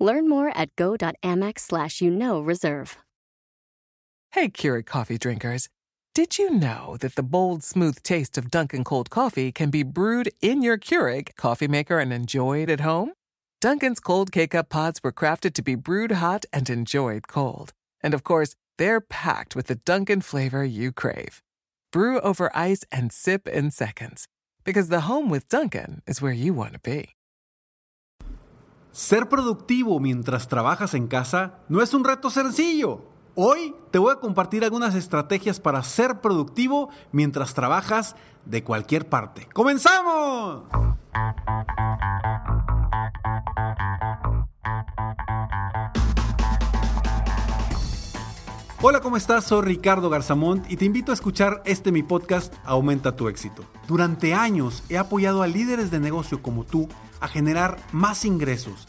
Learn more at go.amex slash you know reserve. Hey, Keurig coffee drinkers. Did you know that the bold, smooth taste of Dunkin' cold coffee can be brewed in your Keurig coffee maker and enjoyed at home? Dunkin's cold K-Cup pods were crafted to be brewed hot and enjoyed cold. And of course, they're packed with the Dunkin' flavor you crave. Brew over ice and sip in seconds. Because the home with Dunkin' is where you want to be. Ser productivo mientras trabajas en casa no es un reto sencillo. Hoy te voy a compartir algunas estrategias para ser productivo mientras trabajas de cualquier parte. ¡Comenzamos! Hola, ¿cómo estás? Soy Ricardo Garzamont y te invito a escuchar este mi podcast Aumenta tu éxito. Durante años he apoyado a líderes de negocio como tú a generar más ingresos,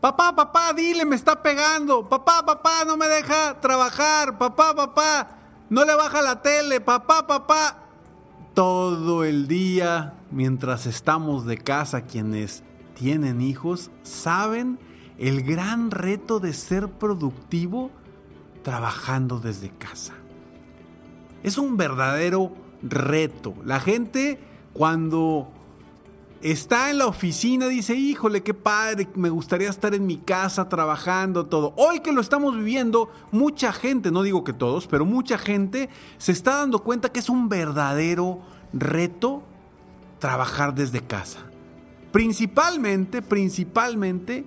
Papá, papá, dile, me está pegando. Papá, papá, no me deja trabajar. Papá, papá, no le baja la tele. Papá, papá. Todo el día, mientras estamos de casa, quienes tienen hijos, saben el gran reto de ser productivo trabajando desde casa. Es un verdadero reto. La gente cuando está en la oficina dice, híjole, qué padre, me gustaría estar en mi casa trabajando todo. Hoy que lo estamos viviendo, mucha gente, no digo que todos, pero mucha gente se está dando cuenta que es un verdadero reto trabajar desde casa. Principalmente, principalmente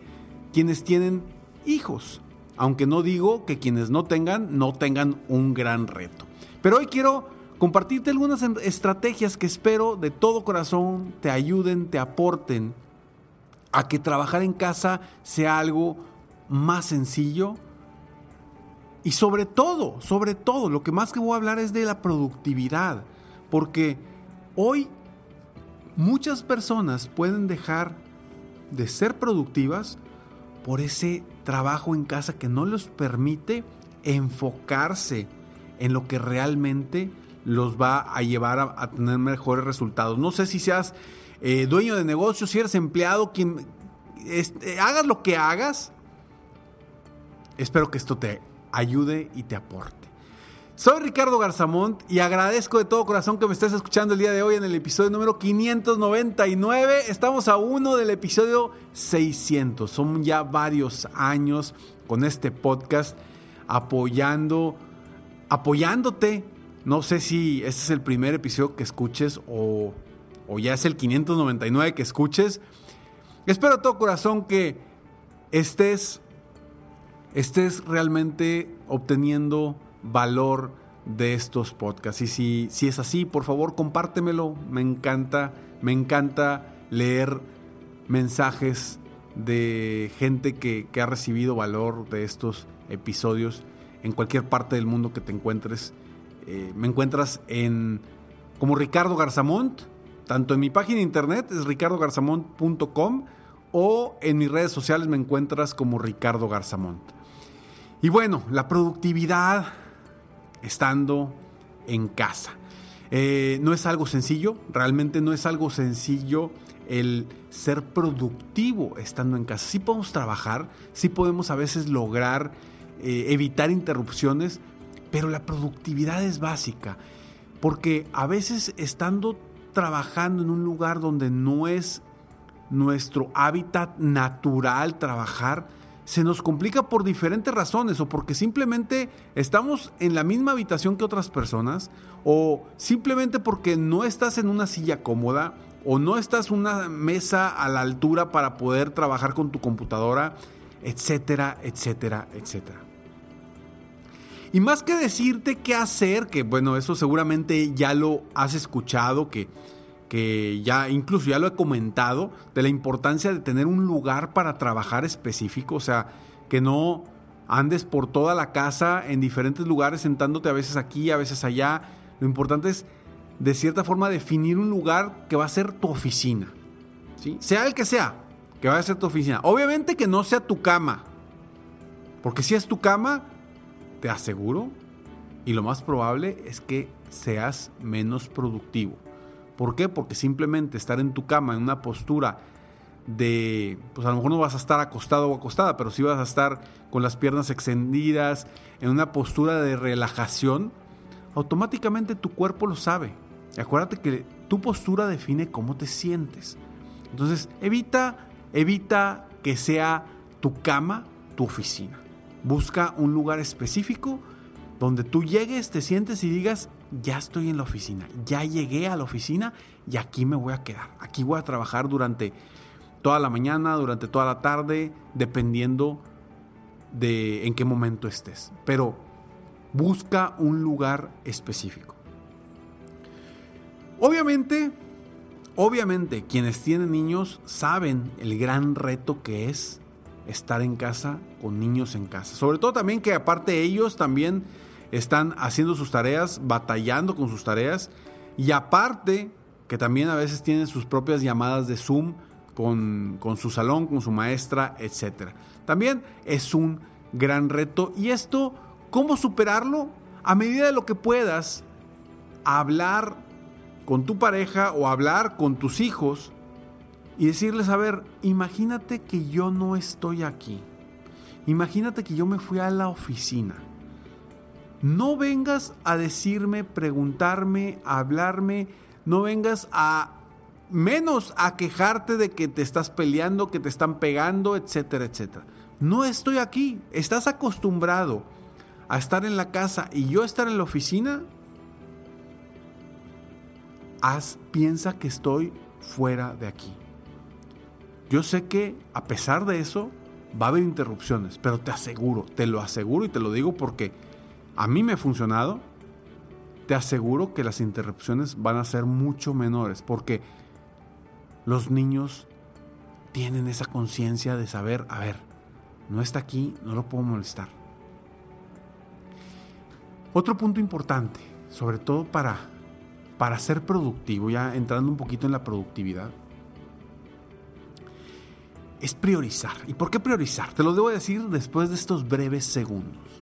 quienes tienen hijos. Aunque no digo que quienes no tengan, no tengan un gran reto. Pero hoy quiero compartirte algunas estrategias que espero de todo corazón te ayuden, te aporten a que trabajar en casa sea algo más sencillo. Y sobre todo, sobre todo, lo que más que voy a hablar es de la productividad. Porque hoy muchas personas pueden dejar de ser productivas por ese trabajo en casa que no les permite enfocarse en lo que realmente los va a llevar a, tener mejores resultados. No sé si seas eh, dueño de negocio, si eres empleado, quien este, hagas lo que hagas. Espero que esto te ayude y te aporte. Soy Ricardo Garzamont y agradezco de todo corazón que me estés escuchando el día de hoy en el episodio número 599. Estamos a uno del episodio 600. Son ya varios años con este podcast apoyando, apoyándote. No sé si este es el primer episodio que escuches o, ya es el 599 que escuches. Espero de todo corazón que estés, estés realmente obteniendo valor de estos podcasts. Y si, si es así, por favor, compártemelo. Me encanta, me encanta leer mensajes de gente que, ha recibido valor de estos episodios en cualquier parte del mundo que te encuentres. Eh, me encuentras en como Ricardo Garzamont, tanto en mi página de internet es ricardogarzamont.com o en mis redes sociales me encuentras como Ricardo Garzamont. Y bueno, la productividad, estando en casa. Eh, no es algo sencillo, realmente no es algo sencillo el ser productivo estando en casa. Sí podemos trabajar, sí podemos a veces lograr eh, evitar interrupciones, pero la productividad es básica, porque a veces estando trabajando en un lugar donde no es nuestro hábitat natural trabajar, se nos complica por diferentes razones o porque simplemente estamos en la misma habitación que otras personas o simplemente porque no estás en una silla cómoda o no estás en una mesa a la altura para poder trabajar con tu computadora, etcétera, etcétera, etcétera. Y más que decirte qué hacer, que bueno, eso seguramente ya lo has escuchado, que, que ya incluso ya lo he comentado, de la importancia de tener un lugar para trabajar específico, o sea, que no andes por toda la casa en diferentes lugares sentándote a veces aquí, a veces allá. Lo importante es, de cierta forma, definir un lugar que va a ser tu oficina. ¿sí? Sea el que sea, que va a ser tu oficina. Obviamente que no sea tu cama. Porque si es tu cama, te aseguro, y lo más probable es que seas menos productivo. ¿Por qué? Porque simplemente estar en tu cama en una postura de, pues a lo mejor no vas a estar acostado o acostada, pero sí vas a estar con las piernas extendidas, en una postura de relajación, automáticamente tu cuerpo lo sabe. acuérdate que tu postura define cómo te sientes. Entonces, evita, evita que sea tu cama tu oficina. Busca un lugar específico donde tú llegues, te sientes y digas, ya estoy en la oficina, ya llegué a la oficina y aquí me voy a quedar. Aquí voy a trabajar durante toda la mañana, durante toda la tarde, dependiendo de en qué momento estés. Pero busca un lugar específico. Obviamente, obviamente quienes tienen niños saben el gran reto que es estar en casa con niños en casa. Sobre todo también que aparte ellos también están haciendo sus tareas, batallando con sus tareas y aparte que también a veces tienen sus propias llamadas de Zoom con, con su salón, con su maestra, etc. También es un gran reto y esto, ¿cómo superarlo? A medida de lo que puedas, hablar con tu pareja o hablar con tus hijos y decirles, a ver, imagínate que yo no estoy aquí. Imagínate que yo me fui a la oficina. No vengas a decirme, preguntarme, a hablarme, no vengas a menos a quejarte de que te estás peleando, que te están pegando, etcétera, etcétera. No estoy aquí. ¿Estás acostumbrado a estar en la casa y yo estar en la oficina? Haz, piensa que estoy fuera de aquí. Yo sé que a pesar de eso va a haber interrupciones, pero te aseguro, te lo aseguro y te lo digo porque a mí me ha funcionado. Te aseguro que las interrupciones van a ser mucho menores porque los niños tienen esa conciencia de saber, a ver, no está aquí, no lo puedo molestar. Otro punto importante, sobre todo para, para ser productivo, ya entrando un poquito en la productividad, es priorizar. ¿Y por qué priorizar? Te lo debo decir después de estos breves segundos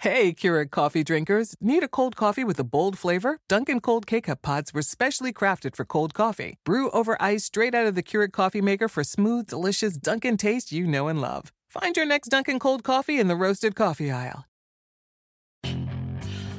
Hey, Keurig coffee drinkers. Need a cold coffee with a bold flavor? Dunkin' Cold K-Cup pods were specially crafted for cold coffee. Brew over ice straight out of the Keurig coffee maker for smooth, delicious Dunkin' taste you know and love. Find your next Dunkin' Cold coffee in the roasted coffee aisle.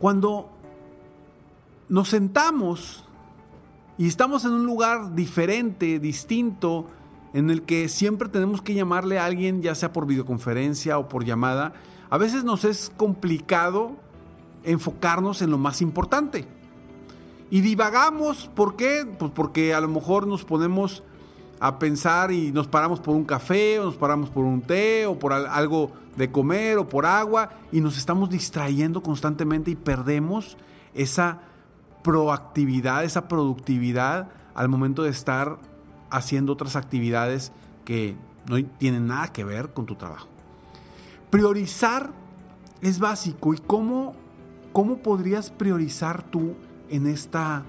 Cuando nos sentamos y estamos en un lugar diferente, distinto, en el que siempre tenemos que llamarle a alguien, ya sea por videoconferencia o por llamada, a veces nos es complicado enfocarnos en lo más importante. Y divagamos, ¿por qué? Pues porque a lo mejor nos ponemos a pensar y nos paramos por un café o nos paramos por un té o por algo de comer o por agua y nos estamos distrayendo constantemente y perdemos esa proactividad, esa productividad al momento de estar haciendo otras actividades que no tienen nada que ver con tu trabajo. Priorizar es básico y cómo, cómo podrías priorizar tú en esta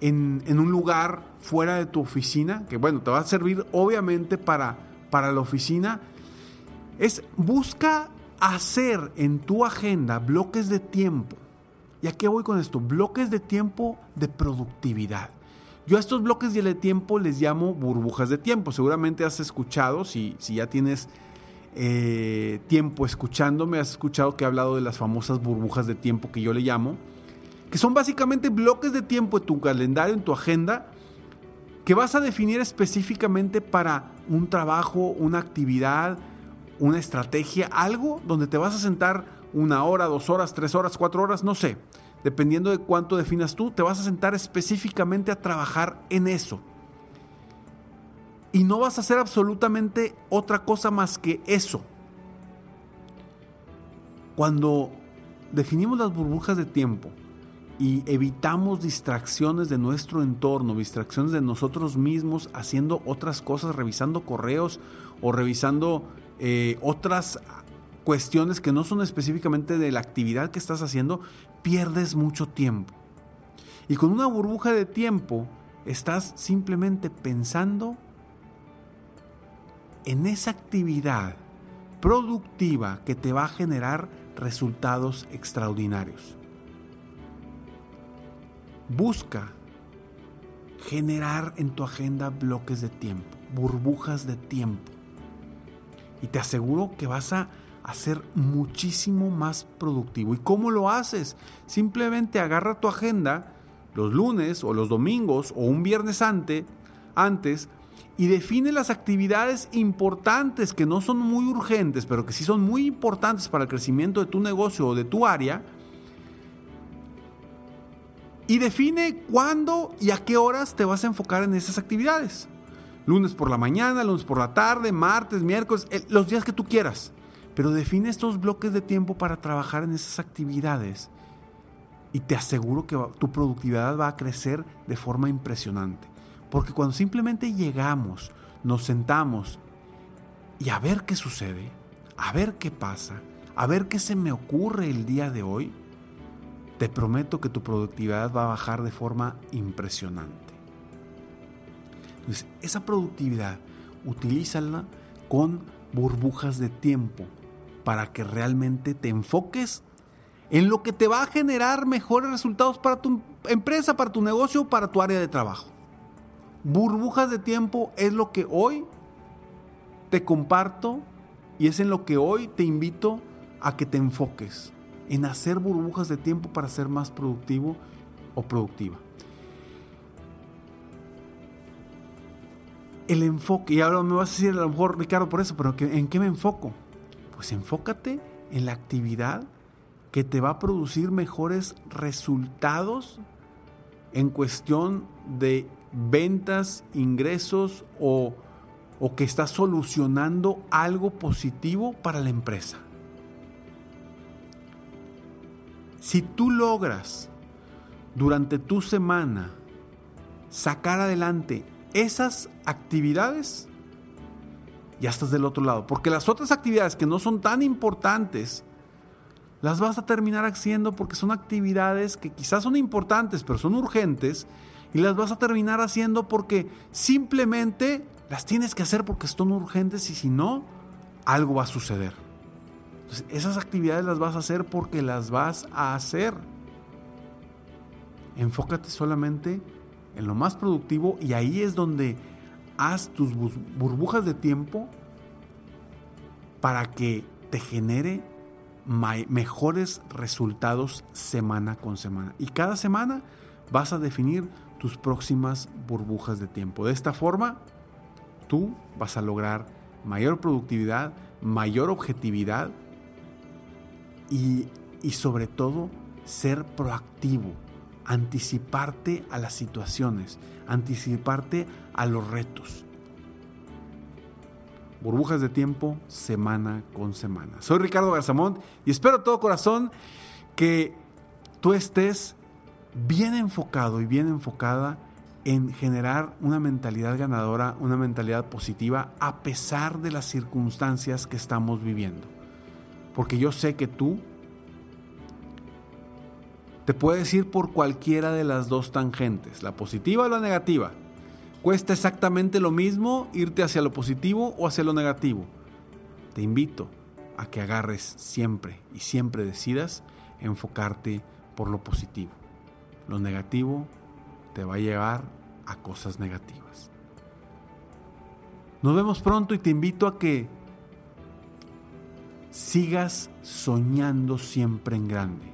en, en, un lugar fuera de tu oficina, que bueno, te va a servir obviamente para, para la oficina, es busca hacer en tu agenda bloques de tiempo. ¿Y a qué voy con esto? Bloques de tiempo de productividad. Yo a estos bloques de tiempo les llamo burbujas de tiempo. Seguramente has escuchado, si, si ya tienes eh, tiempo escuchándome, has escuchado que he hablado de las famosas burbujas de tiempo que yo le llamo que son básicamente bloques de tiempo en tu calendario, en tu agenda, que vas a definir específicamente para un trabajo, una actividad, una estrategia, algo donde te vas a sentar una hora, dos horas, tres horas, cuatro horas, no sé. Dependiendo de cuánto definas tú, te vas a sentar específicamente a trabajar en eso. Y no vas a hacer absolutamente otra cosa más que eso. Cuando definimos las burbujas de tiempo, y evitamos distracciones de nuestro entorno, distracciones de nosotros mismos haciendo otras cosas, revisando correos o revisando eh, otras cuestiones que no son específicamente de la actividad que estás haciendo, pierdes mucho tiempo. Y con una burbuja de tiempo estás simplemente pensando en esa actividad productiva que te va a generar resultados extraordinarios. Busca generar en tu agenda bloques de tiempo, burbujas de tiempo. Y te aseguro que vas a ser muchísimo más productivo. ¿Y cómo lo haces? Simplemente agarra tu agenda los lunes o los domingos o un viernes antes, antes y define las actividades importantes que no son muy urgentes, pero que sí son muy importantes para el crecimiento de tu negocio o de tu área y define cuándo y a qué horas te vas a enfocar en esas actividades. Lunes por la mañana, lunes por la tarde, martes, miércoles, los días que tú quieras. Pero define estos bloques de tiempo para trabajar en esas actividades. Y te aseguro que tu productividad va a crecer de forma impresionante. Porque cuando simplemente llegamos, nos sentamos y a ver qué sucede, a ver qué pasa, a ver qué se me ocurre el día de hoy, te prometo que tu productividad va a bajar de forma impresionante. Entonces, esa productividad, utilízala con burbujas de tiempo para que realmente te enfoques en lo que te va a generar mejores resultados para tu empresa, para tu negocio, para tu área de trabajo. Burbujas de tiempo es lo que hoy te comparto y es en lo que hoy te invito a que te enfoques en hacer burbujas de tiempo para ser más productivo o productiva. El enfoque, y ahora me vas a decir a lo mejor Ricardo por eso, pero ¿en qué me enfoco? Pues enfócate en la actividad que te va a producir mejores resultados en cuestión de ventas, ingresos o, o que está solucionando algo positivo para la empresa. Si tú logras durante tu semana sacar adelante esas actividades, ya estás del otro lado. Porque las otras actividades que no son tan importantes, las vas a terminar haciendo porque son actividades que quizás son importantes, pero son urgentes, y las vas a terminar haciendo porque simplemente las tienes que hacer porque son urgentes y si no, algo va a suceder. Entonces, esas actividades las vas a hacer porque las vas a hacer. Enfócate solamente en lo más productivo y ahí es donde haz tus burbujas de tiempo para que te genere mejores resultados semana con semana. Y cada semana vas a definir tus próximas burbujas de tiempo. De esta forma, tú vas a lograr mayor productividad, mayor objetividad y, y sobre todo ser proactivo, anticiparte a las situaciones, anticiparte a los retos. Burbujas de tiempo semana con semana. Soy Ricardo Garzamont y espero todo corazón que tú estés bien enfocado y bien enfocada en generar una mentalidad ganadora, una mentalidad positiva a pesar de las circunstancias que estamos viviendo. Porque yo sé que tú te puedes ir por cualquiera de las dos tangentes, la positiva o la negativa. Cuesta exactamente lo mismo irte hacia lo positivo o hacia lo negativo. Te invito a que agarres siempre y siempre decidas enfocarte por lo positivo. Lo negativo te va a llevar a cosas negativas. Nos vemos pronto y te invito a que sigas soñando siempre en grande.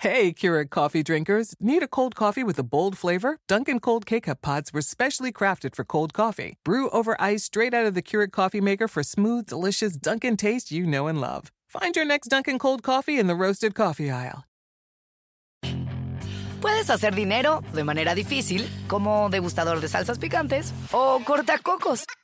Hey, Keurig coffee drinkers. Need a cold coffee with a bold flavor? Dunkin' Cold K-Cup pods were specially crafted for cold coffee. Brew over ice straight out of the Keurig coffee maker for smooth, delicious Dunkin' taste you know and love. Find your next Dunkin' Cold Coffee in the roasted coffee aisle. Puedes hacer dinero de manera difícil, como degustador de salsas picantes, o cortacocos,